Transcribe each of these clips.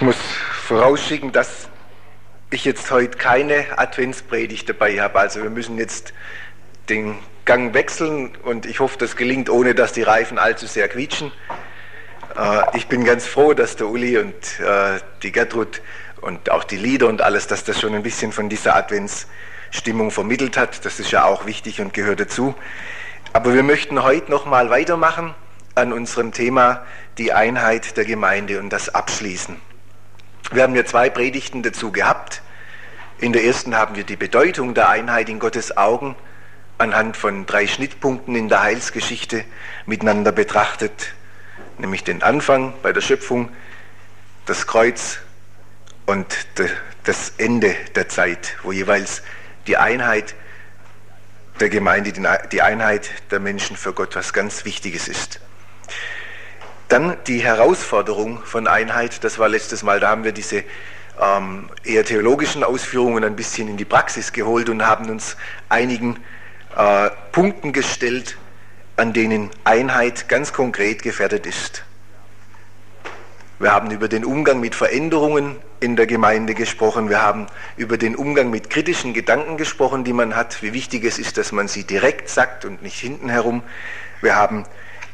Ich muss vorausschicken, dass ich jetzt heute keine Adventspredigt dabei habe. Also wir müssen jetzt den Gang wechseln und ich hoffe, das gelingt, ohne dass die Reifen allzu sehr quietschen. Äh, ich bin ganz froh, dass der Uli und äh, die Gertrud und auch die Lieder und alles, dass das schon ein bisschen von dieser Adventsstimmung vermittelt hat. Das ist ja auch wichtig und gehört dazu. Aber wir möchten heute noch mal weitermachen an unserem Thema die Einheit der Gemeinde und das abschließen. Wir haben ja zwei Predigten dazu gehabt. In der ersten haben wir die Bedeutung der Einheit in Gottes Augen anhand von drei Schnittpunkten in der Heilsgeschichte miteinander betrachtet, nämlich den Anfang bei der Schöpfung, das Kreuz und das Ende der Zeit, wo jeweils die Einheit der Gemeinde, die Einheit der Menschen für Gott was ganz Wichtiges ist. Dann die Herausforderung von Einheit, das war letztes Mal, da haben wir diese ähm, eher theologischen Ausführungen ein bisschen in die Praxis geholt und haben uns einigen äh, Punkten gestellt, an denen Einheit ganz konkret gefährdet ist. Wir haben über den Umgang mit Veränderungen in der Gemeinde gesprochen. Wir haben über den Umgang mit kritischen Gedanken gesprochen, die man hat, wie wichtig es ist, dass man sie direkt sagt und nicht hinten herum. Wir haben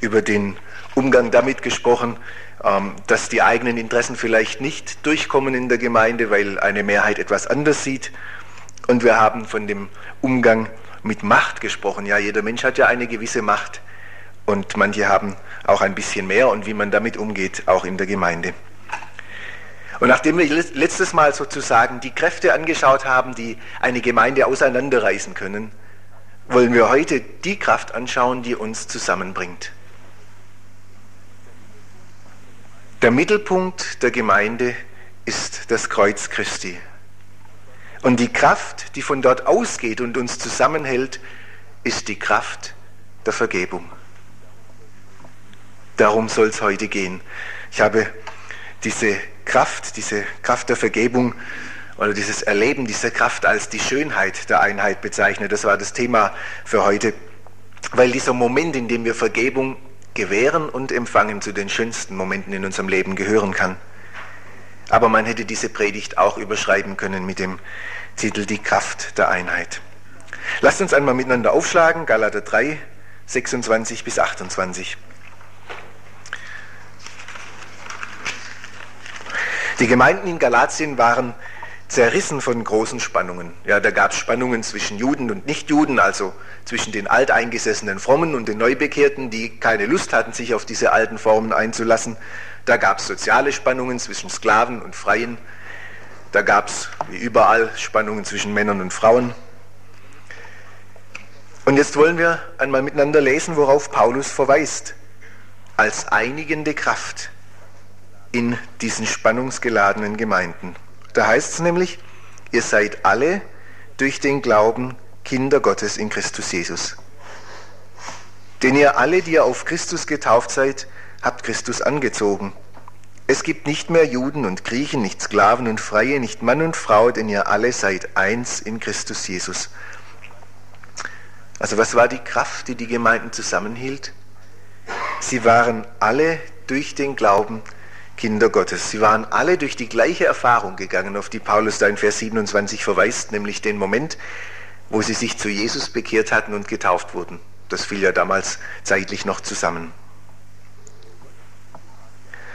über den Umgang damit gesprochen, ähm, dass die eigenen Interessen vielleicht nicht durchkommen in der Gemeinde, weil eine Mehrheit etwas anders sieht. Und wir haben von dem Umgang mit Macht gesprochen. Ja, jeder Mensch hat ja eine gewisse Macht und manche haben auch ein bisschen mehr und wie man damit umgeht, auch in der Gemeinde. Und nachdem wir letztes Mal sozusagen die Kräfte angeschaut haben, die eine Gemeinde auseinanderreißen können, wollen wir heute die Kraft anschauen, die uns zusammenbringt. Der Mittelpunkt der Gemeinde ist das Kreuz Christi. Und die Kraft, die von dort ausgeht und uns zusammenhält, ist die Kraft der Vergebung. Darum soll es heute gehen. Ich habe diese Kraft, diese Kraft der Vergebung oder dieses Erleben dieser Kraft als die Schönheit der Einheit bezeichnet. Das war das Thema für heute, weil dieser Moment, in dem wir Vergebung Gewähren und Empfangen zu den schönsten Momenten in unserem Leben gehören kann. Aber man hätte diese Predigt auch überschreiben können mit dem Titel Die Kraft der Einheit. Lasst uns einmal miteinander aufschlagen, Galater 3, 26 bis 28. Die Gemeinden in Galatien waren zerrissen von großen Spannungen. Ja, da gab es Spannungen zwischen Juden und Nichtjuden, also zwischen den alteingesessenen Frommen und den Neubekehrten, die keine Lust hatten, sich auf diese alten Formen einzulassen. Da gab es soziale Spannungen zwischen Sklaven und Freien. Da gab es, wie überall, Spannungen zwischen Männern und Frauen. Und jetzt wollen wir einmal miteinander lesen, worauf Paulus verweist, als einigende Kraft in diesen spannungsgeladenen Gemeinden. Da heißt es nämlich, ihr seid alle durch den Glauben Kinder Gottes in Christus Jesus. Denn ihr alle, die ihr auf Christus getauft seid, habt Christus angezogen. Es gibt nicht mehr Juden und Griechen, nicht Sklaven und Freie, nicht Mann und Frau, denn ihr alle seid eins in Christus Jesus. Also was war die Kraft, die die Gemeinden zusammenhielt? Sie waren alle durch den Glauben Kinder Gottes. Sie waren alle durch die gleiche Erfahrung gegangen, auf die Paulus da in Vers 27 verweist, nämlich den Moment, wo sie sich zu Jesus bekehrt hatten und getauft wurden. Das fiel ja damals zeitlich noch zusammen.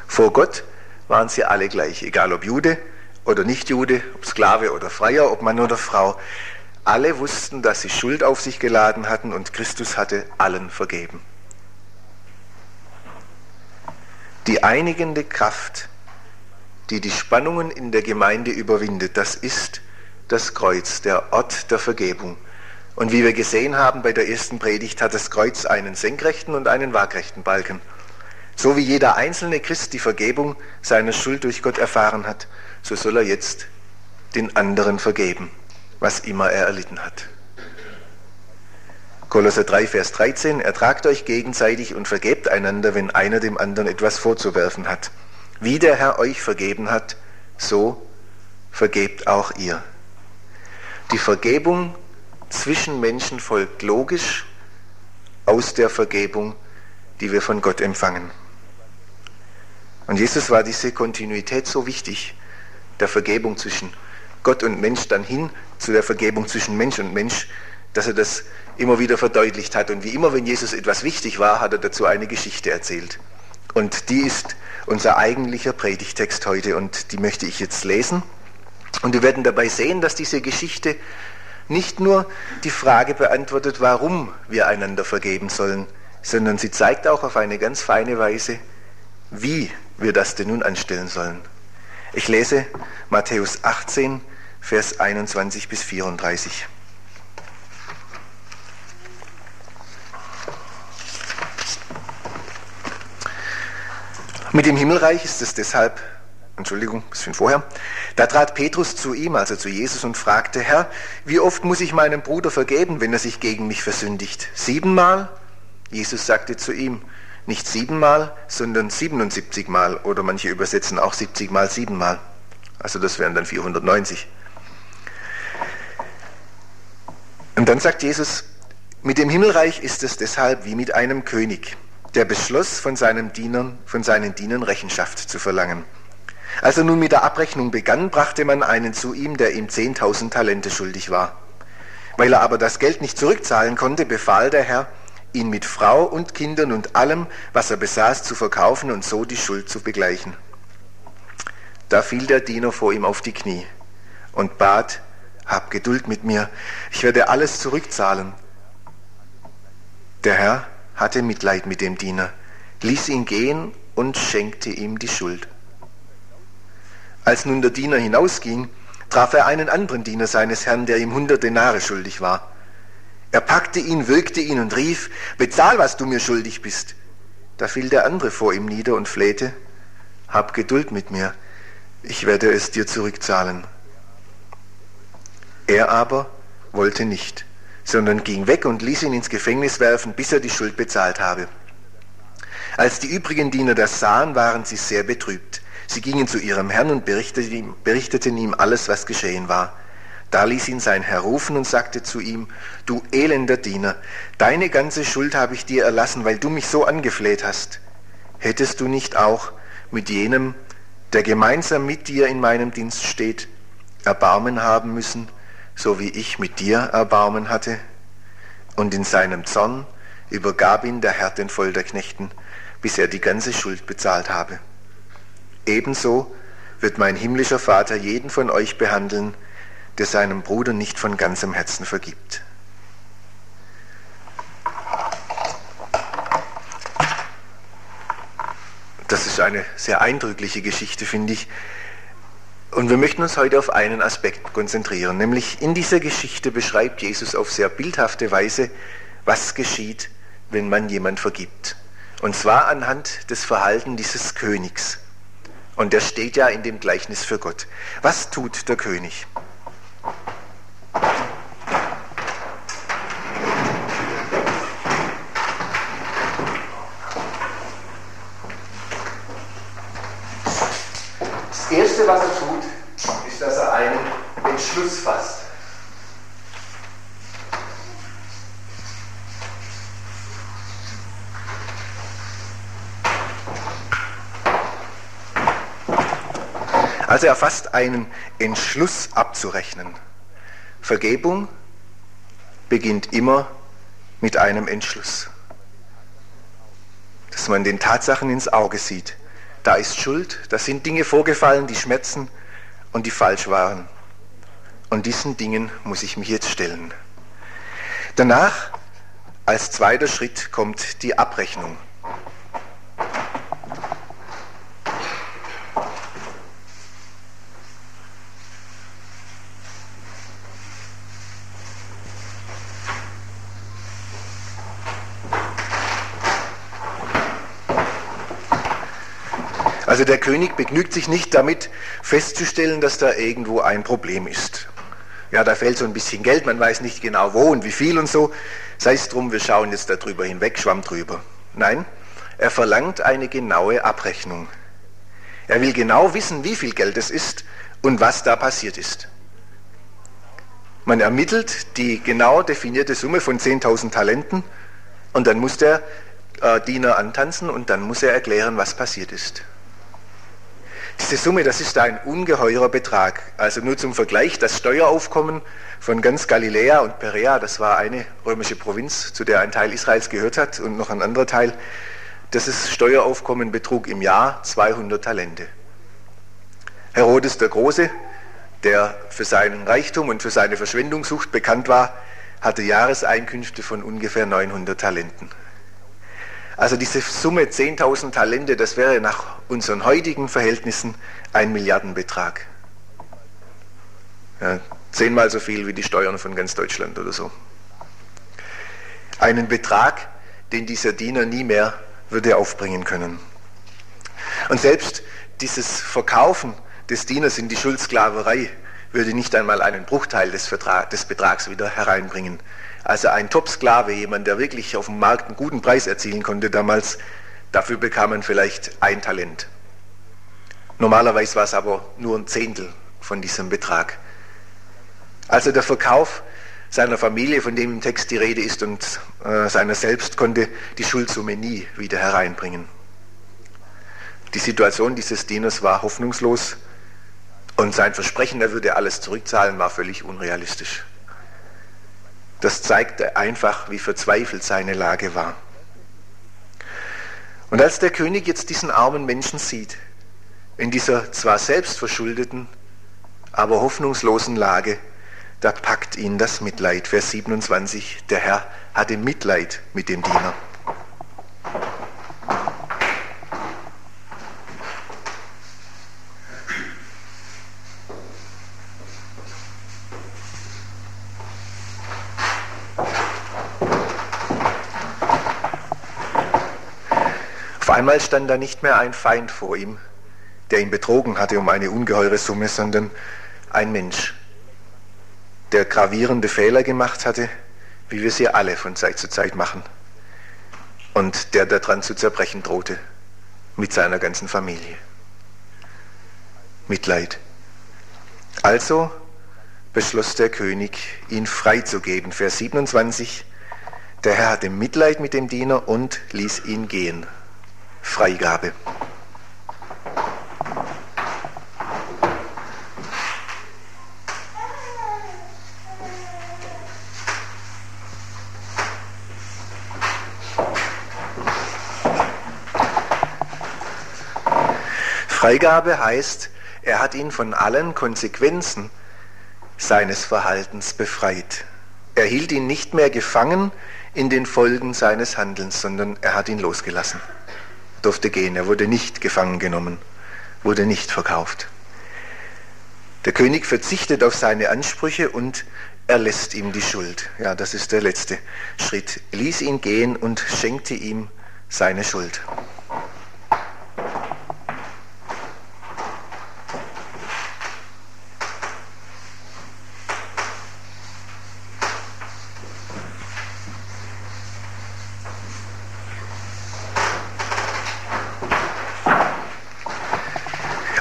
Vor Gott waren sie alle gleich, egal ob Jude oder nicht Jude, ob Sklave oder Freier, ob Mann oder Frau. Alle wussten, dass sie Schuld auf sich geladen hatten und Christus hatte allen vergeben. Die einigende Kraft, die die Spannungen in der Gemeinde überwindet, das ist das Kreuz, der Ort der Vergebung. Und wie wir gesehen haben bei der ersten Predigt, hat das Kreuz einen senkrechten und einen waagrechten Balken. So wie jeder einzelne Christ die Vergebung seiner Schuld durch Gott erfahren hat, so soll er jetzt den anderen vergeben, was immer er erlitten hat. Kolosser 3, Vers 13, ertragt euch gegenseitig und vergebt einander, wenn einer dem anderen etwas vorzuwerfen hat. Wie der Herr euch vergeben hat, so vergebt auch ihr. Die Vergebung zwischen Menschen folgt logisch aus der Vergebung, die wir von Gott empfangen. Und Jesus war diese Kontinuität so wichtig, der Vergebung zwischen Gott und Mensch dann hin zu der Vergebung zwischen Mensch und Mensch, dass er das immer wieder verdeutlicht hat. Und wie immer, wenn Jesus etwas wichtig war, hat er dazu eine Geschichte erzählt. Und die ist unser eigentlicher Predigtext heute und die möchte ich jetzt lesen. Und wir werden dabei sehen, dass diese Geschichte nicht nur die Frage beantwortet, warum wir einander vergeben sollen, sondern sie zeigt auch auf eine ganz feine Weise, wie wir das denn nun anstellen sollen. Ich lese Matthäus 18, Vers 21 bis 34. Mit dem Himmelreich ist es deshalb, Entschuldigung, bisschen vorher, da trat Petrus zu ihm, also zu Jesus, und fragte, Herr, wie oft muss ich meinem Bruder vergeben, wenn er sich gegen mich versündigt? Siebenmal? Jesus sagte zu ihm, nicht siebenmal, sondern 77 Mal oder manche übersetzen auch 70 mal siebenmal. Also das wären dann 490. Und dann sagt Jesus, mit dem Himmelreich ist es deshalb wie mit einem König, der beschloss, von seinen Dienern, von seinen Dienern Rechenschaft zu verlangen. Als er nun mit der Abrechnung begann, brachte man einen zu ihm, der ihm 10.000 Talente schuldig war. Weil er aber das Geld nicht zurückzahlen konnte, befahl der Herr, ihn mit Frau und Kindern und allem, was er besaß, zu verkaufen und so die Schuld zu begleichen. Da fiel der Diener vor ihm auf die Knie und bat, hab Geduld mit mir, ich werde alles zurückzahlen. Der Herr hatte Mitleid mit dem Diener, ließ ihn gehen und schenkte ihm die Schuld. Als nun der Diener hinausging, traf er einen anderen Diener seines Herrn, der ihm hundert Denare schuldig war. Er packte ihn, würgte ihn und rief, bezahl, was du mir schuldig bist. Da fiel der andere vor ihm nieder und flehte, hab Geduld mit mir, ich werde es dir zurückzahlen. Er aber wollte nicht, sondern ging weg und ließ ihn ins Gefängnis werfen, bis er die Schuld bezahlt habe. Als die übrigen Diener das sahen, waren sie sehr betrübt. Sie gingen zu ihrem Herrn und berichteten ihm, alles, was geschehen war. Da ließ ihn sein Herr rufen und sagte zu ihm, du elender Diener, deine ganze Schuld habe ich dir erlassen, weil du mich so angefleht hast. Hättest du nicht auch mit jenem, der gemeinsam mit dir in meinem Dienst steht, Erbarmen haben müssen, so wie ich mit dir Erbarmen hatte? Und in seinem Zorn übergab ihn der Herr den Folterknechten, bis er die ganze Schuld bezahlt habe. Ebenso wird mein himmlischer Vater jeden von euch behandeln, der seinem Bruder nicht von ganzem Herzen vergibt. Das ist eine sehr eindrückliche Geschichte, finde ich. Und wir möchten uns heute auf einen Aspekt konzentrieren, nämlich in dieser Geschichte beschreibt Jesus auf sehr bildhafte Weise, was geschieht, wenn man jemand vergibt. Und zwar anhand des Verhaltens dieses Königs. Und der steht ja in dem Gleichnis für Gott. Was tut der König? Das Erste, was er tut, ist, dass er einen Entschluss fasst. Also er fasst einen Entschluss abzurechnen. Vergebung beginnt immer mit einem Entschluss. Dass man den Tatsachen ins Auge sieht. Da ist Schuld, da sind Dinge vorgefallen, die schmerzen und die falsch waren. Und diesen Dingen muss ich mich jetzt stellen. Danach, als zweiter Schritt, kommt die Abrechnung. Also der König begnügt sich nicht damit festzustellen, dass da irgendwo ein Problem ist. Ja, da fällt so ein bisschen Geld, man weiß nicht genau wo und wie viel und so. Sei es drum, wir schauen jetzt darüber hinweg, schwamm drüber. Nein, er verlangt eine genaue Abrechnung. Er will genau wissen, wie viel Geld es ist und was da passiert ist. Man ermittelt die genau definierte Summe von 10.000 Talenten und dann muss der äh, Diener antanzen und dann muss er erklären, was passiert ist. Diese Summe, das ist ein ungeheurer Betrag. Also nur zum Vergleich, das Steueraufkommen von ganz Galiläa und Perea, das war eine römische Provinz, zu der ein Teil Israels gehört hat und noch ein anderer Teil, das Steueraufkommen betrug im Jahr 200 Talente. Herodes der Große, der für seinen Reichtum und für seine Verschwendungssucht bekannt war, hatte Jahreseinkünfte von ungefähr 900 Talenten. Also diese Summe 10.000 Talente, das wäre nach unseren heutigen Verhältnissen ein Milliardenbetrag. Ja, zehnmal so viel wie die Steuern von ganz Deutschland oder so. Einen Betrag, den dieser Diener nie mehr würde aufbringen können. Und selbst dieses Verkaufen des Dieners in die Schuldsklaverei würde nicht einmal einen Bruchteil des, Vertrag, des Betrags wieder hereinbringen. Also ein Top-Sklave, jemand, der wirklich auf dem Markt einen guten Preis erzielen konnte damals, dafür bekam man vielleicht ein Talent. Normalerweise war es aber nur ein Zehntel von diesem Betrag. Also der Verkauf seiner Familie, von dem im Text die Rede ist, und äh, seiner selbst, konnte die Schuldsumme nie wieder hereinbringen. Die Situation dieses Dieners war hoffnungslos und sein Versprechen, er würde alles zurückzahlen, war völlig unrealistisch. Das zeigte einfach, wie verzweifelt seine Lage war. Und als der König jetzt diesen armen Menschen sieht, in dieser zwar selbstverschuldeten, aber hoffnungslosen Lage, da packt ihn das Mitleid. Vers 27, der Herr hatte Mitleid mit dem Diener. Einmal stand da nicht mehr ein Feind vor ihm, der ihn betrogen hatte um eine ungeheure Summe, sondern ein Mensch, der gravierende Fehler gemacht hatte, wie wir sie alle von Zeit zu Zeit machen, und der daran zu zerbrechen drohte mit seiner ganzen Familie. Mitleid. Also beschloss der König, ihn freizugeben. Vers 27. Der Herr hatte Mitleid mit dem Diener und ließ ihn gehen. Freigabe. Freigabe heißt, er hat ihn von allen Konsequenzen seines Verhaltens befreit. Er hielt ihn nicht mehr gefangen in den Folgen seines Handelns, sondern er hat ihn losgelassen durfte gehen. Er wurde nicht gefangen genommen, wurde nicht verkauft. Der König verzichtet auf seine Ansprüche und erlässt ihm die Schuld. Ja, das ist der letzte Schritt. Ließ ihn gehen und schenkte ihm seine Schuld.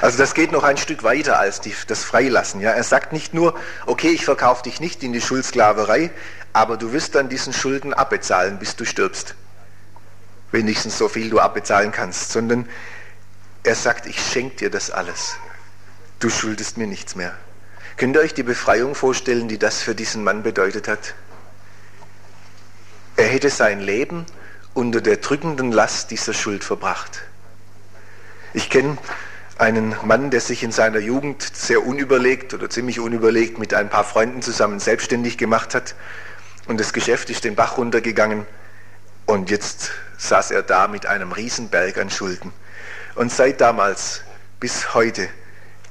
Also das geht noch ein Stück weiter als die, das Freilassen. Ja? Er sagt nicht nur, okay, ich verkaufe dich nicht in die Schuldsklaverei, aber du wirst dann diesen Schulden abbezahlen, bis du stirbst. Wenigstens so viel du abbezahlen kannst. Sondern er sagt, ich schenke dir das alles. Du schuldest mir nichts mehr. Könnt ihr euch die Befreiung vorstellen, die das für diesen Mann bedeutet hat? Er hätte sein Leben unter der drückenden Last dieser Schuld verbracht. Ich kenne einen Mann, der sich in seiner Jugend sehr unüberlegt oder ziemlich unüberlegt mit ein paar Freunden zusammen selbstständig gemacht hat. Und das Geschäft ist den Bach runtergegangen. Und jetzt saß er da mit einem Riesenberg an Schulden. Und seit damals bis heute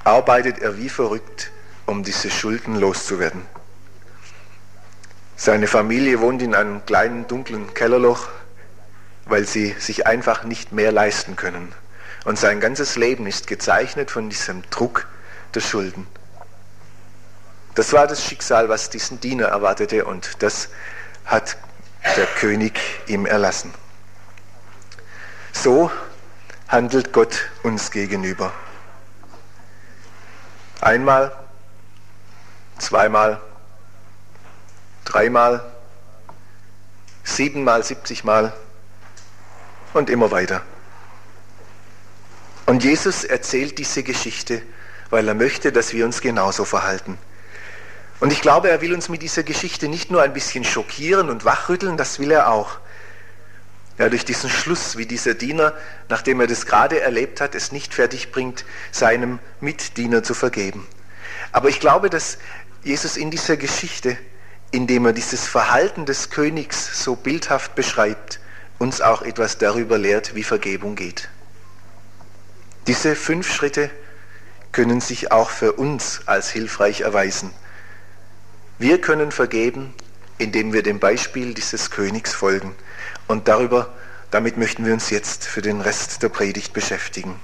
arbeitet er wie verrückt, um diese Schulden loszuwerden. Seine Familie wohnt in einem kleinen dunklen Kellerloch, weil sie sich einfach nicht mehr leisten können. Und sein ganzes Leben ist gezeichnet von diesem Druck der Schulden. Das war das Schicksal, was diesen Diener erwartete und das hat der König ihm erlassen. So handelt Gott uns gegenüber. Einmal, zweimal, dreimal, siebenmal, siebzigmal und immer weiter. Und Jesus erzählt diese Geschichte, weil er möchte, dass wir uns genauso verhalten. Und ich glaube, er will uns mit dieser Geschichte nicht nur ein bisschen schockieren und wachrütteln, das will er auch. Ja, durch diesen Schluss, wie dieser Diener, nachdem er das gerade erlebt hat, es nicht fertig bringt, seinem Mitdiener zu vergeben. Aber ich glaube, dass Jesus in dieser Geschichte, indem er dieses Verhalten des Königs so bildhaft beschreibt, uns auch etwas darüber lehrt, wie Vergebung geht. Diese fünf Schritte können sich auch für uns als hilfreich erweisen. Wir können vergeben, indem wir dem Beispiel dieses Königs folgen. Und darüber, damit möchten wir uns jetzt für den Rest der Predigt beschäftigen.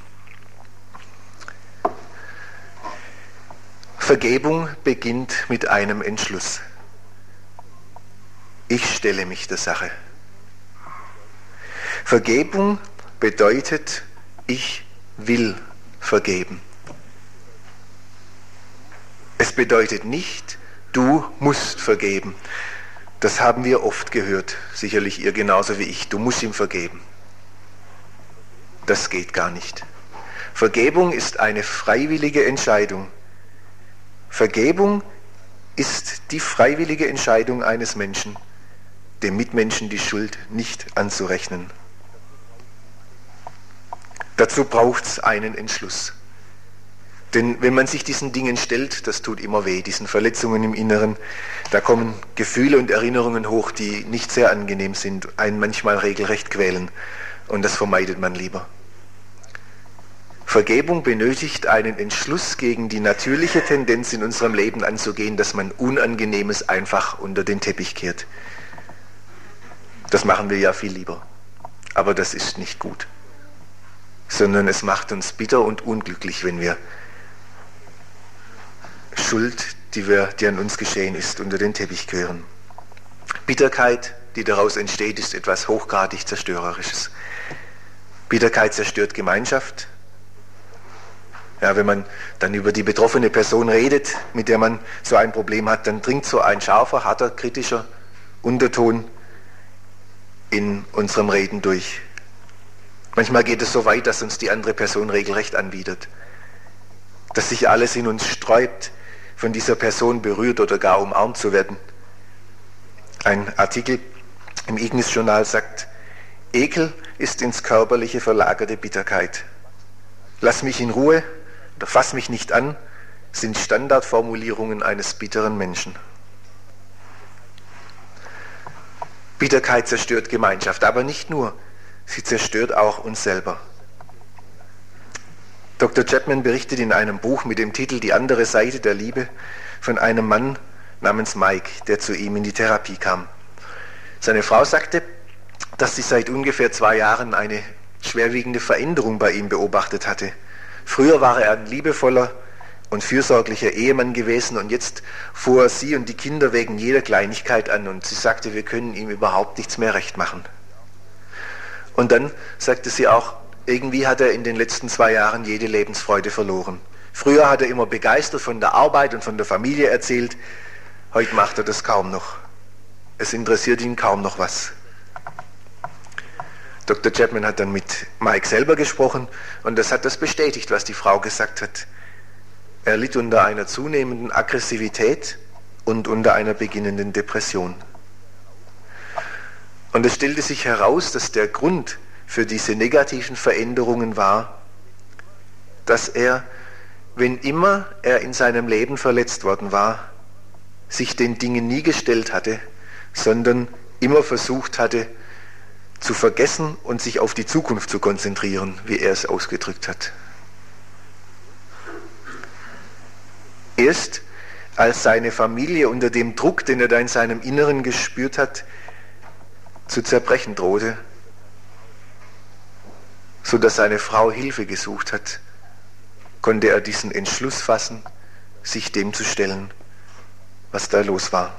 Vergebung beginnt mit einem Entschluss. Ich stelle mich der Sache. Vergebung bedeutet, ich will vergeben. Es bedeutet nicht, du musst vergeben. Das haben wir oft gehört, sicherlich ihr genauso wie ich. Du musst ihm vergeben. Das geht gar nicht. Vergebung ist eine freiwillige Entscheidung. Vergebung ist die freiwillige Entscheidung eines Menschen, dem Mitmenschen die Schuld nicht anzurechnen. Dazu braucht es einen Entschluss. Denn wenn man sich diesen Dingen stellt, das tut immer weh, diesen Verletzungen im Inneren, da kommen Gefühle und Erinnerungen hoch, die nicht sehr angenehm sind, einen manchmal regelrecht quälen. Und das vermeidet man lieber. Vergebung benötigt einen Entschluss gegen die natürliche Tendenz in unserem Leben anzugehen, dass man Unangenehmes einfach unter den Teppich kehrt. Das machen wir ja viel lieber. Aber das ist nicht gut. Sondern es macht uns bitter und unglücklich, wenn wir Schuld, die, wir, die an uns geschehen ist, unter den Teppich kehren. Bitterkeit, die daraus entsteht, ist etwas hochgradig Zerstörerisches. Bitterkeit zerstört Gemeinschaft, ja, wenn man dann über die betroffene Person redet, mit der man so ein Problem hat, dann dringt so ein scharfer, harter, kritischer Unterton in unserem Reden durch. Manchmal geht es so weit, dass uns die andere Person regelrecht anbietet. Dass sich alles in uns sträubt, von dieser Person berührt oder gar umarmt zu werden. Ein Artikel im Ignis-Journal sagt, Ekel ist ins Körperliche verlagerte Bitterkeit. Lass mich in Ruhe, oder fass mich nicht an, sind Standardformulierungen eines bitteren Menschen. Bitterkeit zerstört Gemeinschaft, aber nicht nur, sie zerstört auch uns selber. Dr. Chapman berichtet in einem Buch mit dem Titel Die andere Seite der Liebe von einem Mann namens Mike, der zu ihm in die Therapie kam. Seine Frau sagte, dass sie seit ungefähr zwei Jahren eine schwerwiegende Veränderung bei ihm beobachtet hatte. Früher war er ein liebevoller und fürsorglicher Ehemann gewesen und jetzt fuhr er sie und die Kinder wegen jeder Kleinigkeit an und sie sagte, wir können ihm überhaupt nichts mehr recht machen. Und dann sagte sie auch, irgendwie hat er in den letzten zwei Jahren jede Lebensfreude verloren. Früher hat er immer begeistert von der Arbeit und von der Familie erzählt, heute macht er das kaum noch. Es interessiert ihn kaum noch was. Dr. Chapman hat dann mit Mike selber gesprochen und das hat das bestätigt, was die Frau gesagt hat. Er litt unter einer zunehmenden Aggressivität und unter einer beginnenden Depression. Und es stellte sich heraus, dass der Grund für diese negativen Veränderungen war, dass er, wenn immer er in seinem Leben verletzt worden war, sich den Dingen nie gestellt hatte, sondern immer versucht hatte, zu vergessen und sich auf die Zukunft zu konzentrieren, wie er es ausgedrückt hat. Erst als seine Familie unter dem Druck, den er da in seinem Inneren gespürt hat, zu zerbrechen drohte, sodass seine Frau Hilfe gesucht hat, konnte er diesen Entschluss fassen, sich dem zu stellen, was da los war.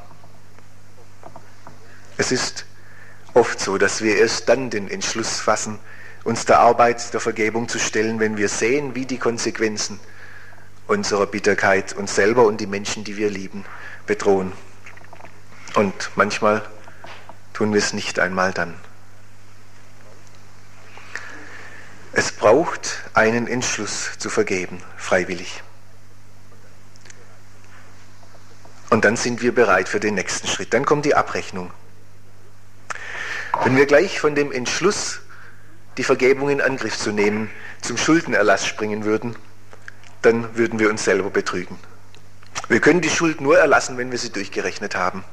Es ist oft so, dass wir erst dann den Entschluss fassen, uns der Arbeit der Vergebung zu stellen, wenn wir sehen, wie die Konsequenzen unserer Bitterkeit uns selber und die Menschen, die wir lieben, bedrohen. Und manchmal tun wir es nicht einmal dann. Es braucht einen Entschluss zu vergeben, freiwillig. Und dann sind wir bereit für den nächsten Schritt. Dann kommt die Abrechnung. Wenn wir gleich von dem Entschluss, die Vergebung in Angriff zu nehmen, zum Schuldenerlass springen würden, dann würden wir uns selber betrügen. Wir können die Schuld nur erlassen, wenn wir sie durchgerechnet haben.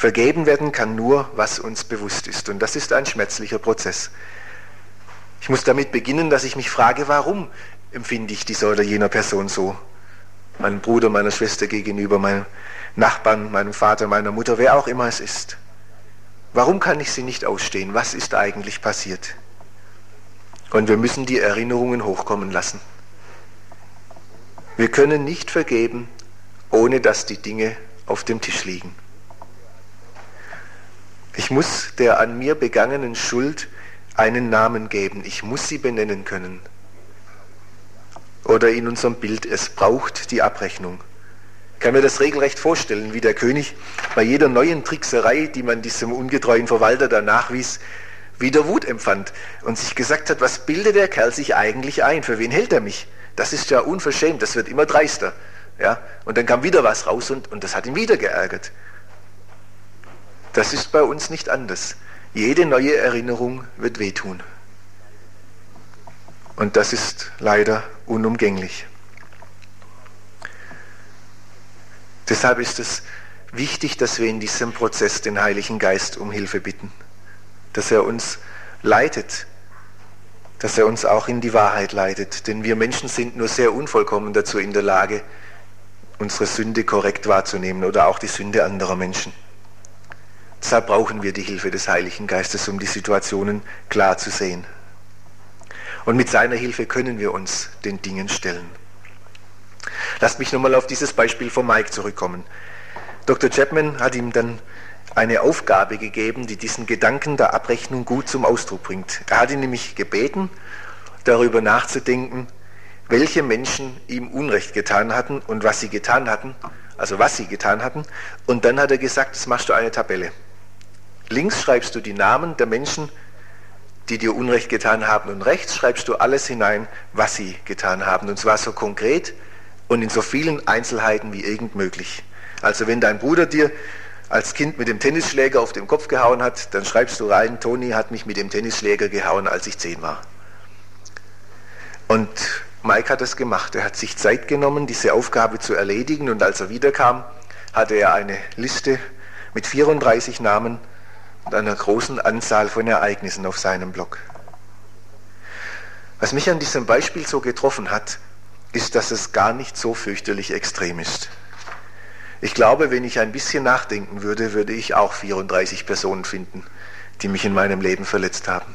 Vergeben werden kann nur, was uns bewusst ist. Und das ist ein schmerzlicher Prozess. Ich muss damit beginnen, dass ich mich frage, warum empfinde ich dieser oder jener Person so? Meinem Bruder, meiner Schwester gegenüber, meinem Nachbarn, meinem Vater, meiner Mutter, wer auch immer es ist. Warum kann ich sie nicht ausstehen? Was ist eigentlich passiert? Und wir müssen die Erinnerungen hochkommen lassen. Wir können nicht vergeben, ohne dass die Dinge auf dem Tisch liegen. Ich muss der an mir begangenen Schuld einen Namen geben. Ich muss sie benennen können. Oder in unserem Bild, es braucht die Abrechnung. Ich kann mir das regelrecht vorstellen, wie der König bei jeder neuen Trickserei, die man diesem ungetreuen Verwalter da nachwies, wieder Wut empfand und sich gesagt hat, was bildet der Kerl sich eigentlich ein? Für wen hält er mich? Das ist ja unverschämt, das wird immer dreister. Ja? Und dann kam wieder was raus und, und das hat ihn wieder geärgert. Das ist bei uns nicht anders. Jede neue Erinnerung wird wehtun. Und das ist leider unumgänglich. Deshalb ist es wichtig, dass wir in diesem Prozess den Heiligen Geist um Hilfe bitten, dass er uns leitet, dass er uns auch in die Wahrheit leitet. Denn wir Menschen sind nur sehr unvollkommen dazu in der Lage, unsere Sünde korrekt wahrzunehmen oder auch die Sünde anderer Menschen. Deshalb brauchen wir die Hilfe des Heiligen Geistes, um die Situationen klar zu sehen. Und mit seiner Hilfe können wir uns den Dingen stellen. Lasst mich nochmal auf dieses Beispiel von Mike zurückkommen. Dr. Chapman hat ihm dann eine Aufgabe gegeben, die diesen Gedanken der Abrechnung gut zum Ausdruck bringt. Er hat ihn nämlich gebeten, darüber nachzudenken, welche Menschen ihm Unrecht getan hatten und was sie getan hatten, also was sie getan hatten. Und dann hat er gesagt, das machst du eine Tabelle. Links schreibst du die Namen der Menschen, die dir Unrecht getan haben und rechts schreibst du alles hinein, was sie getan haben. Und zwar so konkret und in so vielen Einzelheiten wie irgend möglich. Also wenn dein Bruder dir als Kind mit dem Tennisschläger auf den Kopf gehauen hat, dann schreibst du rein, Toni hat mich mit dem Tennisschläger gehauen, als ich zehn war. Und Mike hat das gemacht. Er hat sich Zeit genommen, diese Aufgabe zu erledigen und als er wiederkam, hatte er eine Liste mit 34 Namen und einer großen Anzahl von Ereignissen auf seinem Blog. Was mich an diesem Beispiel so getroffen hat, ist, dass es gar nicht so fürchterlich extrem ist. Ich glaube, wenn ich ein bisschen nachdenken würde, würde ich auch 34 Personen finden, die mich in meinem Leben verletzt haben.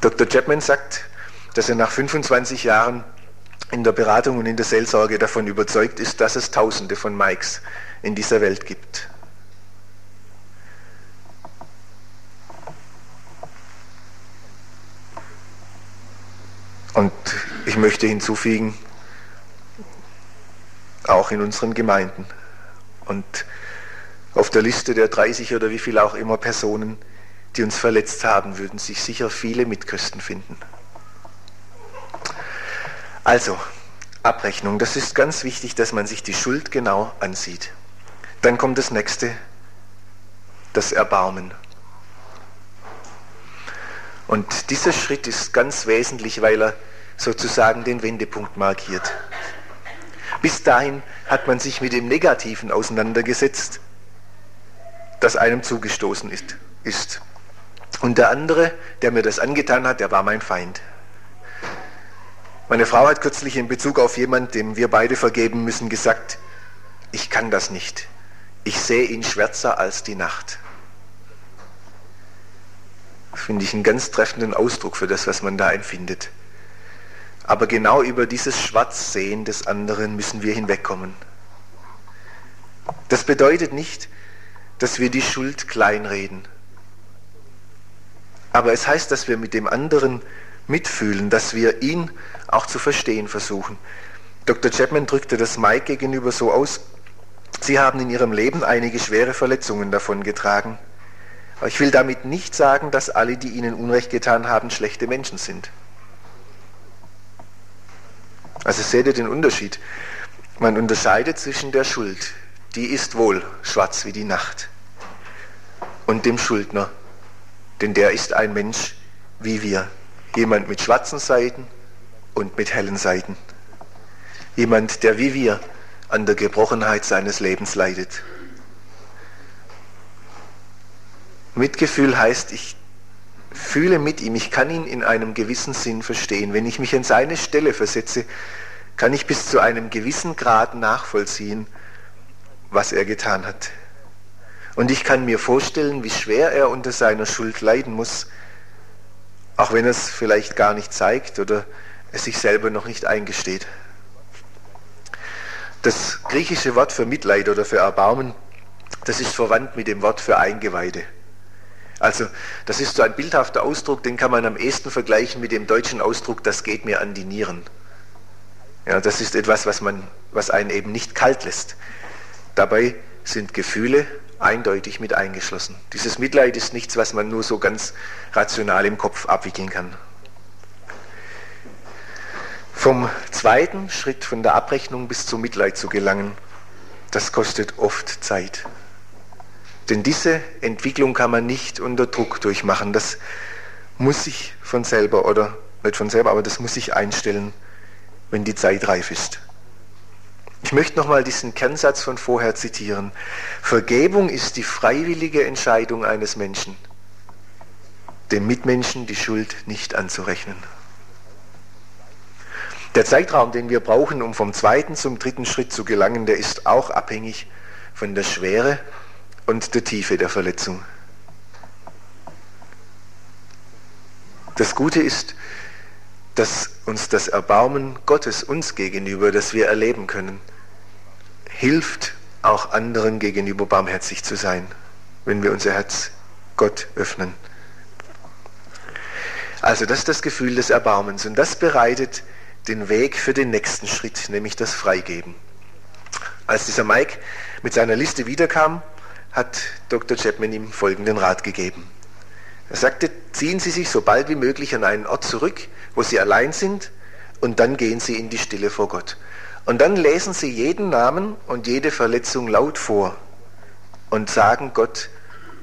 Dr. Chapman sagt, dass er nach 25 Jahren in der Beratung und in der Seelsorge davon überzeugt ist, dass es Tausende von Mikes in dieser Welt gibt. Und ich möchte hinzufügen, auch in unseren Gemeinden. Und auf der Liste der 30 oder wie viel auch immer Personen, die uns verletzt haben, würden sich sicher viele Mitchristen finden. Also, Abrechnung, das ist ganz wichtig, dass man sich die Schuld genau ansieht. Dann kommt das nächste, das Erbarmen. Und dieser Schritt ist ganz wesentlich, weil er sozusagen den Wendepunkt markiert. Bis dahin hat man sich mit dem Negativen auseinandergesetzt, das einem zugestoßen ist. Und der andere, der mir das angetan hat, der war mein Feind. Meine Frau hat kürzlich in Bezug auf jemanden, dem wir beide vergeben müssen, gesagt, ich kann das nicht. Ich sehe ihn schwärzer als die Nacht. Finde ich einen ganz treffenden Ausdruck für das, was man da empfindet. Aber genau über dieses Schwarzsehen des anderen müssen wir hinwegkommen. Das bedeutet nicht, dass wir die Schuld kleinreden. Aber es heißt, dass wir mit dem anderen mitfühlen, dass wir ihn auch zu verstehen versuchen. Dr. Chapman drückte das Mike gegenüber so aus, Sie haben in Ihrem Leben einige schwere Verletzungen davon getragen. Aber ich will damit nicht sagen, dass alle, die ihnen Unrecht getan haben, schlechte Menschen sind. Also seht ihr den Unterschied. Man unterscheidet zwischen der Schuld, die ist wohl schwarz wie die Nacht, und dem Schuldner, denn der ist ein Mensch wie wir. Jemand mit schwarzen Seiten und mit hellen Seiten. Jemand, der wie wir an der Gebrochenheit seines Lebens leidet. Mitgefühl heißt, ich fühle mit ihm, ich kann ihn in einem gewissen Sinn verstehen. Wenn ich mich an seine Stelle versetze, kann ich bis zu einem gewissen Grad nachvollziehen, was er getan hat. Und ich kann mir vorstellen, wie schwer er unter seiner Schuld leiden muss, auch wenn es vielleicht gar nicht zeigt oder es sich selber noch nicht eingesteht. Das griechische Wort für Mitleid oder für Erbarmen, das ist verwandt mit dem Wort für Eingeweide. Also das ist so ein bildhafter Ausdruck, den kann man am ehesten vergleichen mit dem deutschen Ausdruck, das geht mir an die Nieren. Ja, das ist etwas, was, man, was einen eben nicht kalt lässt. Dabei sind Gefühle eindeutig mit eingeschlossen. Dieses Mitleid ist nichts, was man nur so ganz rational im Kopf abwickeln kann. Vom zweiten Schritt von der Abrechnung bis zum Mitleid zu gelangen, das kostet oft Zeit. Denn diese Entwicklung kann man nicht unter Druck durchmachen. Das muss sich von selber oder nicht von selber, aber das muss sich einstellen, wenn die Zeit reif ist. Ich möchte nochmal diesen Kernsatz von vorher zitieren. Vergebung ist die freiwillige Entscheidung eines Menschen, dem Mitmenschen die Schuld nicht anzurechnen. Der Zeitraum, den wir brauchen, um vom zweiten zum dritten Schritt zu gelangen, der ist auch abhängig von der Schwere und der Tiefe der Verletzung. Das Gute ist, dass uns das Erbarmen Gottes uns gegenüber, das wir erleben können, hilft auch anderen gegenüber barmherzig zu sein, wenn wir unser Herz Gott öffnen. Also das ist das Gefühl des Erbarmens und das bereitet den Weg für den nächsten Schritt, nämlich das Freigeben. Als dieser Mike mit seiner Liste wiederkam, hat Dr. Chapman ihm folgenden Rat gegeben. Er sagte, ziehen Sie sich so bald wie möglich an einen Ort zurück, wo Sie allein sind, und dann gehen Sie in die Stille vor Gott. Und dann lesen Sie jeden Namen und jede Verletzung laut vor und sagen Gott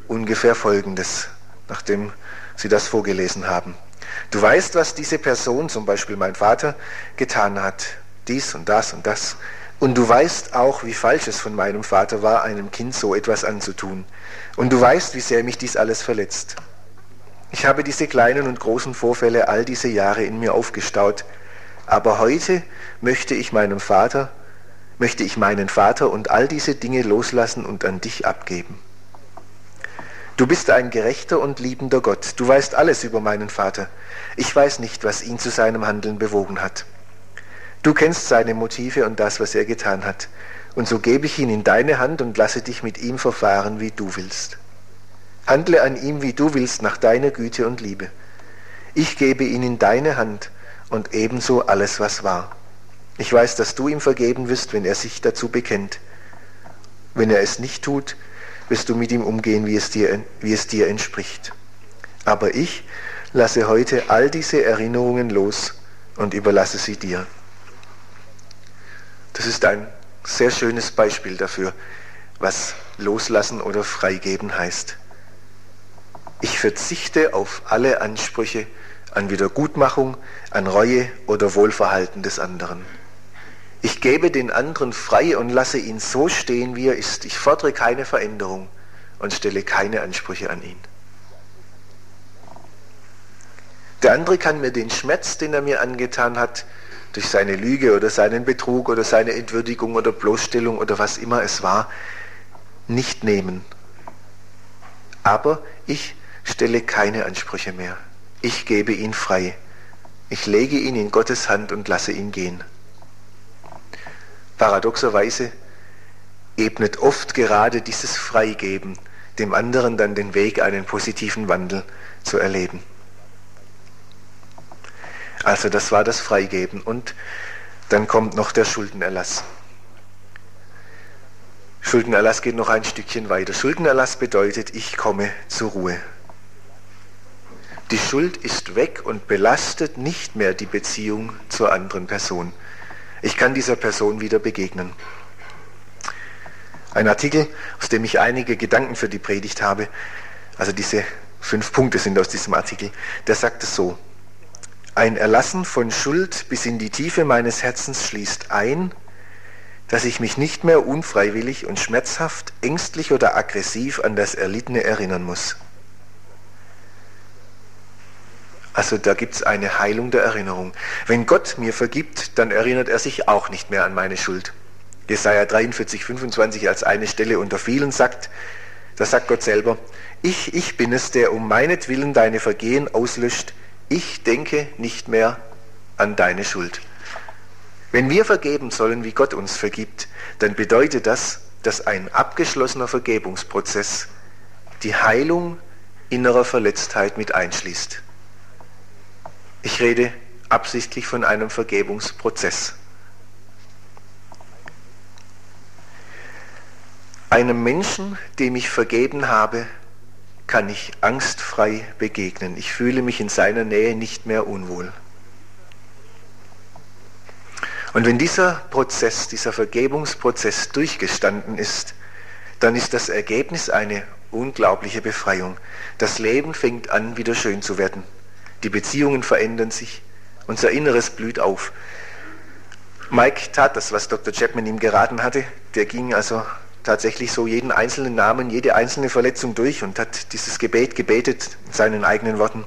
ungefähr Folgendes, nachdem Sie das vorgelesen haben. Du weißt, was diese Person, zum Beispiel mein Vater, getan hat. Dies und das und das. Und du weißt auch, wie falsch es von meinem Vater war, einem Kind so etwas anzutun. Und du weißt, wie sehr mich dies alles verletzt. Ich habe diese kleinen und großen Vorfälle all diese Jahre in mir aufgestaut. Aber heute möchte ich meinem Vater, möchte ich meinen Vater und all diese Dinge loslassen und an dich abgeben. Du bist ein gerechter und liebender Gott. Du weißt alles über meinen Vater. Ich weiß nicht, was ihn zu seinem Handeln bewogen hat. Du kennst seine Motive und das, was er getan hat. Und so gebe ich ihn in deine Hand und lasse dich mit ihm verfahren, wie du willst. Handle an ihm, wie du willst, nach deiner Güte und Liebe. Ich gebe ihn in deine Hand und ebenso alles, was war. Ich weiß, dass du ihm vergeben wirst, wenn er sich dazu bekennt. Wenn er es nicht tut, wirst du mit ihm umgehen, wie es dir, wie es dir entspricht. Aber ich lasse heute all diese Erinnerungen los und überlasse sie dir. Das ist ein sehr schönes Beispiel dafür, was loslassen oder freigeben heißt. Ich verzichte auf alle Ansprüche an Wiedergutmachung, an Reue oder Wohlverhalten des anderen. Ich gebe den anderen frei und lasse ihn so stehen, wie er ist. Ich fordere keine Veränderung und stelle keine Ansprüche an ihn. Der andere kann mir den Schmerz, den er mir angetan hat, durch seine Lüge oder seinen Betrug oder seine Entwürdigung oder Bloßstellung oder was immer es war, nicht nehmen. Aber ich stelle keine Ansprüche mehr. Ich gebe ihn frei. Ich lege ihn in Gottes Hand und lasse ihn gehen. Paradoxerweise ebnet oft gerade dieses Freigeben dem anderen dann den Weg, einen positiven Wandel zu erleben. Also das war das Freigeben. Und dann kommt noch der Schuldenerlass. Schuldenerlass geht noch ein Stückchen weiter. Schuldenerlass bedeutet, ich komme zur Ruhe. Die Schuld ist weg und belastet nicht mehr die Beziehung zur anderen Person. Ich kann dieser Person wieder begegnen. Ein Artikel, aus dem ich einige Gedanken für die Predigt habe, also diese fünf Punkte sind aus diesem Artikel, der sagt es so. Ein Erlassen von Schuld bis in die Tiefe meines Herzens schließt ein, dass ich mich nicht mehr unfreiwillig und schmerzhaft, ängstlich oder aggressiv an das Erlittene erinnern muss. Also da gibt es eine Heilung der Erinnerung. Wenn Gott mir vergibt, dann erinnert er sich auch nicht mehr an meine Schuld. Jesaja 43, 25 als eine Stelle unter vielen sagt, da sagt Gott selber, ich, ich bin es, der um meinetwillen deine Vergehen auslöscht, ich denke nicht mehr an deine Schuld. Wenn wir vergeben sollen, wie Gott uns vergibt, dann bedeutet das, dass ein abgeschlossener Vergebungsprozess die Heilung innerer Verletztheit mit einschließt. Ich rede absichtlich von einem Vergebungsprozess. Einem Menschen, dem ich vergeben habe, kann ich angstfrei begegnen. Ich fühle mich in seiner Nähe nicht mehr unwohl. Und wenn dieser Prozess, dieser Vergebungsprozess durchgestanden ist, dann ist das Ergebnis eine unglaubliche Befreiung. Das Leben fängt an, wieder schön zu werden. Die Beziehungen verändern sich, unser Inneres blüht auf. Mike tat das, was Dr. Chapman ihm geraten hatte. Der ging also tatsächlich so jeden einzelnen Namen, jede einzelne Verletzung durch und hat dieses Gebet gebetet in seinen eigenen Worten.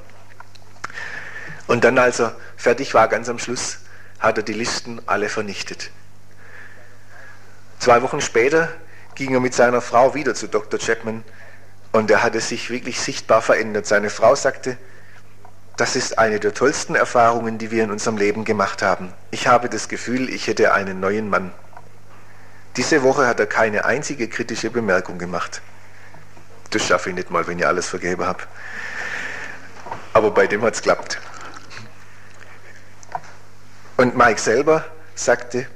Und dann, als er fertig war, ganz am Schluss, hat er die Listen alle vernichtet. Zwei Wochen später ging er mit seiner Frau wieder zu Dr. Chapman und er hatte sich wirklich sichtbar verändert. Seine Frau sagte, das ist eine der tollsten Erfahrungen, die wir in unserem Leben gemacht haben. Ich habe das Gefühl, ich hätte einen neuen Mann. Diese Woche hat er keine einzige kritische Bemerkung gemacht. Das schaffe ich nicht mal, wenn ich alles vergeben habe. Aber bei dem hat es geklappt. Und Mike selber sagte,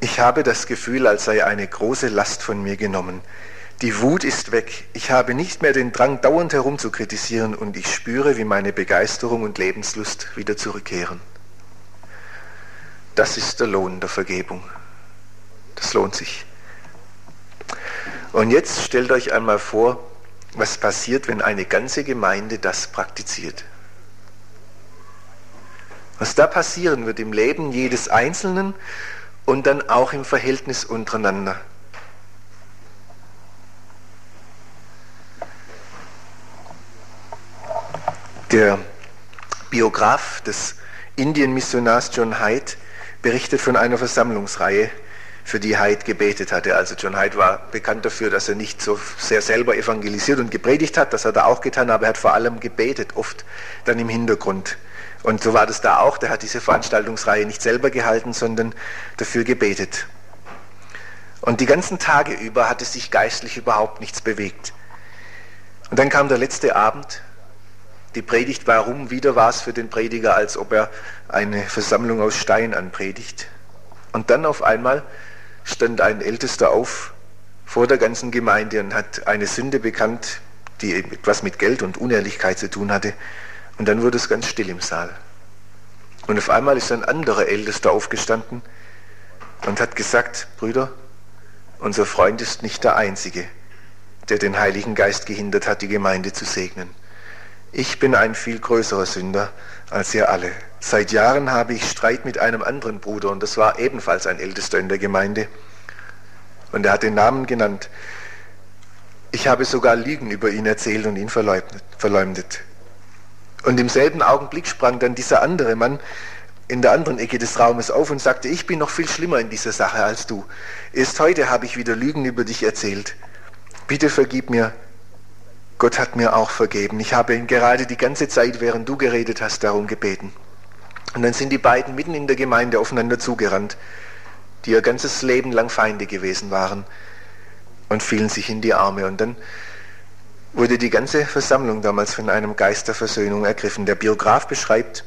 ich habe das Gefühl, als sei eine große Last von mir genommen. Die Wut ist weg. Ich habe nicht mehr den Drang, dauernd herum zu kritisieren und ich spüre, wie meine Begeisterung und Lebenslust wieder zurückkehren. Das ist der Lohn der Vergebung. Das lohnt sich. Und jetzt stellt euch einmal vor, was passiert, wenn eine ganze Gemeinde das praktiziert. Was da passieren wird im Leben jedes Einzelnen und dann auch im Verhältnis untereinander. Der Biograf des Indien-Missionars John Hyde berichtet von einer Versammlungsreihe, für die Hyde gebetet hatte. Also John Hyde war bekannt dafür, dass er nicht so sehr selber evangelisiert und gepredigt hat, das hat er auch getan, aber er hat vor allem gebetet, oft dann im Hintergrund. Und so war das da auch, der hat diese Veranstaltungsreihe nicht selber gehalten, sondern dafür gebetet. Und die ganzen Tage über hatte sich geistlich überhaupt nichts bewegt. Und dann kam der letzte Abend, die Predigt war rum, wieder war es für den Prediger, als ob er eine Versammlung aus Stein anpredigt. Und dann auf einmal stand ein Ältester auf vor der ganzen Gemeinde und hat eine Sünde bekannt, die etwas mit Geld und Unehrlichkeit zu tun hatte. Und dann wurde es ganz still im Saal. Und auf einmal ist ein anderer Ältester aufgestanden und hat gesagt, Brüder, unser Freund ist nicht der Einzige, der den Heiligen Geist gehindert hat, die Gemeinde zu segnen. Ich bin ein viel größerer Sünder als ihr alle. Seit Jahren habe ich Streit mit einem anderen Bruder und das war ebenfalls ein Ältester in der Gemeinde. Und er hat den Namen genannt. Ich habe sogar Lügen über ihn erzählt und ihn verleumdet. Und im selben Augenblick sprang dann dieser andere Mann in der anderen Ecke des Raumes auf und sagte, ich bin noch viel schlimmer in dieser Sache als du. Erst heute habe ich wieder Lügen über dich erzählt. Bitte vergib mir. Gott hat mir auch vergeben. Ich habe ihn gerade die ganze Zeit, während du geredet hast, darum gebeten. Und dann sind die beiden mitten in der Gemeinde aufeinander zugerannt, die ihr ganzes Leben lang Feinde gewesen waren, und fielen sich in die Arme. Und dann wurde die ganze Versammlung damals von einem Geist der Versöhnung ergriffen. Der Biograf beschreibt,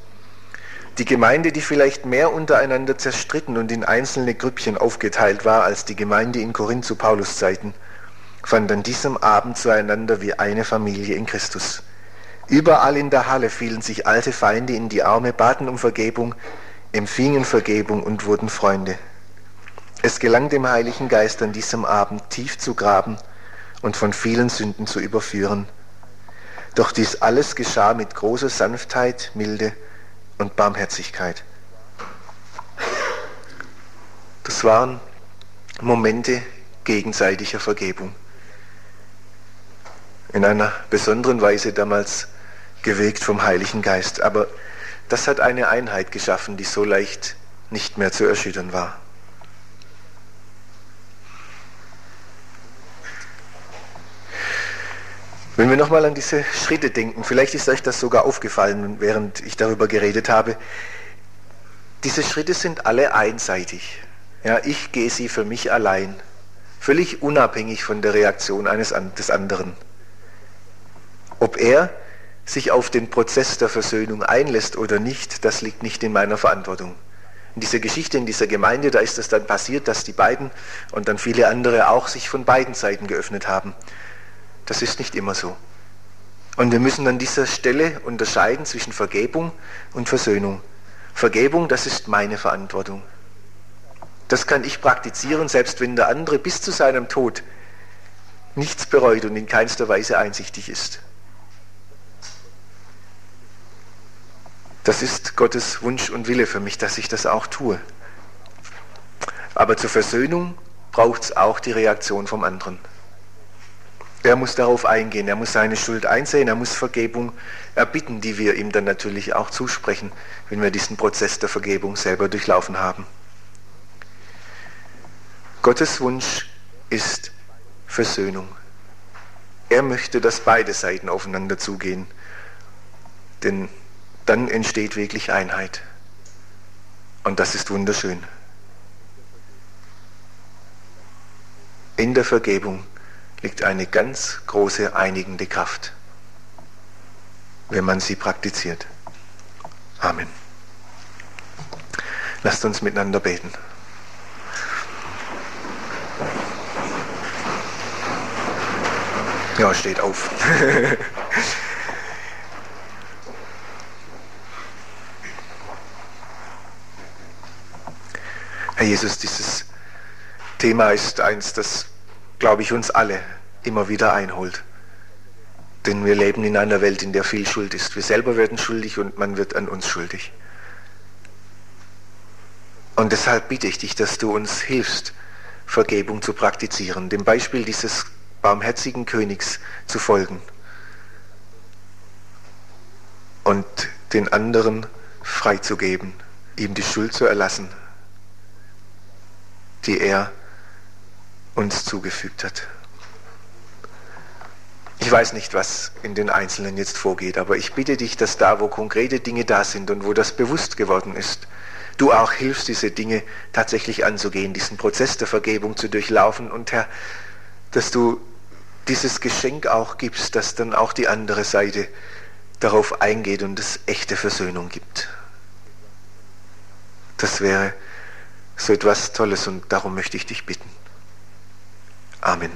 Die Gemeinde, die vielleicht mehr untereinander zerstritten und in einzelne Grüppchen aufgeteilt war als die Gemeinde in Korinth zu Paulus Zeiten, fand an diesem Abend zueinander wie eine Familie in Christus. Überall in der Halle fielen sich alte Feinde in die Arme, baten um Vergebung, empfingen Vergebung und wurden Freunde. Es gelang dem Heiligen Geist an diesem Abend tief zu graben und von vielen Sünden zu überführen. Doch dies alles geschah mit großer Sanftheit, Milde und Barmherzigkeit. Das waren Momente gegenseitiger Vergebung. In einer besonderen Weise damals gewegt vom Heiligen Geist. Aber das hat eine Einheit geschaffen, die so leicht nicht mehr zu erschüttern war. Wenn wir nochmal an diese Schritte denken, vielleicht ist euch das sogar aufgefallen, während ich darüber geredet habe, diese Schritte sind alle einseitig. Ja, ich gehe sie für mich allein, völlig unabhängig von der Reaktion eines des anderen. Ob er sich auf den Prozess der Versöhnung einlässt oder nicht, das liegt nicht in meiner Verantwortung. In dieser Geschichte, in dieser Gemeinde, da ist es dann passiert, dass die beiden und dann viele andere auch sich von beiden Seiten geöffnet haben. Das ist nicht immer so. Und wir müssen an dieser Stelle unterscheiden zwischen Vergebung und Versöhnung. Vergebung, das ist meine Verantwortung. Das kann ich praktizieren, selbst wenn der andere bis zu seinem Tod nichts bereut und in keinster Weise einsichtig ist. Das ist Gottes Wunsch und Wille für mich, dass ich das auch tue. Aber zur Versöhnung braucht es auch die Reaktion vom anderen. Er muss darauf eingehen, er muss seine Schuld einsehen, er muss Vergebung erbitten, die wir ihm dann natürlich auch zusprechen, wenn wir diesen Prozess der Vergebung selber durchlaufen haben. Gottes Wunsch ist Versöhnung. Er möchte, dass beide Seiten aufeinander zugehen, denn dann entsteht wirklich Einheit. Und das ist wunderschön. In der Vergebung liegt eine ganz große einigende Kraft, wenn man sie praktiziert. Amen. Lasst uns miteinander beten. Ja, steht auf. Herr Jesus, dieses Thema ist eins, das glaube ich, uns alle immer wieder einholt. Denn wir leben in einer Welt, in der viel Schuld ist. Wir selber werden schuldig und man wird an uns schuldig. Und deshalb bitte ich dich, dass du uns hilfst, Vergebung zu praktizieren, dem Beispiel dieses barmherzigen Königs zu folgen und den anderen freizugeben, ihm die Schuld zu erlassen, die er uns zugefügt hat. Ich weiß nicht, was in den Einzelnen jetzt vorgeht, aber ich bitte dich, dass da, wo konkrete Dinge da sind und wo das bewusst geworden ist, du auch hilfst, diese Dinge tatsächlich anzugehen, diesen Prozess der Vergebung zu durchlaufen und Herr, dass du dieses Geschenk auch gibst, dass dann auch die andere Seite darauf eingeht und es echte Versöhnung gibt. Das wäre so etwas Tolles und darum möchte ich dich bitten. Amen.